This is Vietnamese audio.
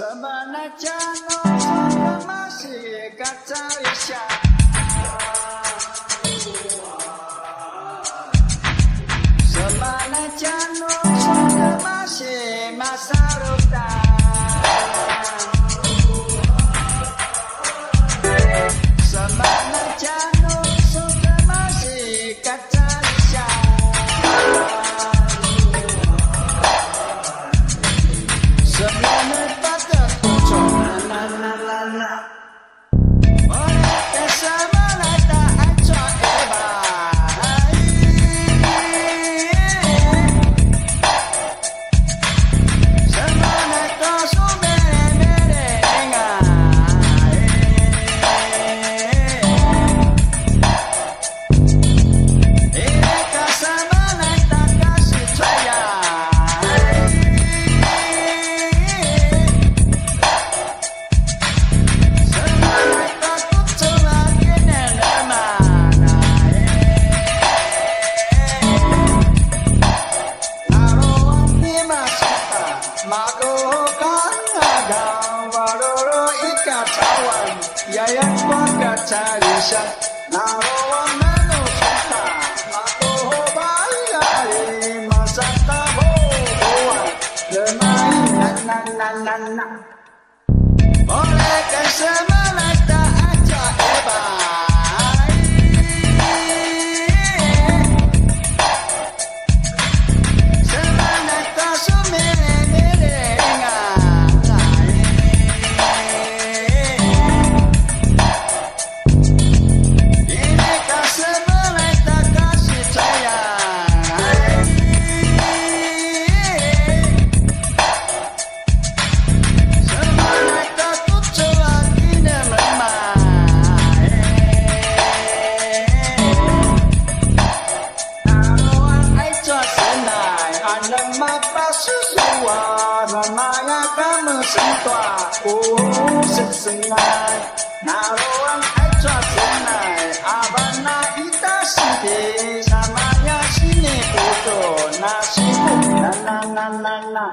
Samanachano Namasi Gatsaisha Samanachano yayan kwanga tarisha na rowa nano kuta na toho bayare masaka ho hoa lemai na na na na na. Oleh kesemanata aja eba. namanya kamu sentua ku sesengai naruan ecua senai abana kita sedih namanya sini putu nasi na na na na na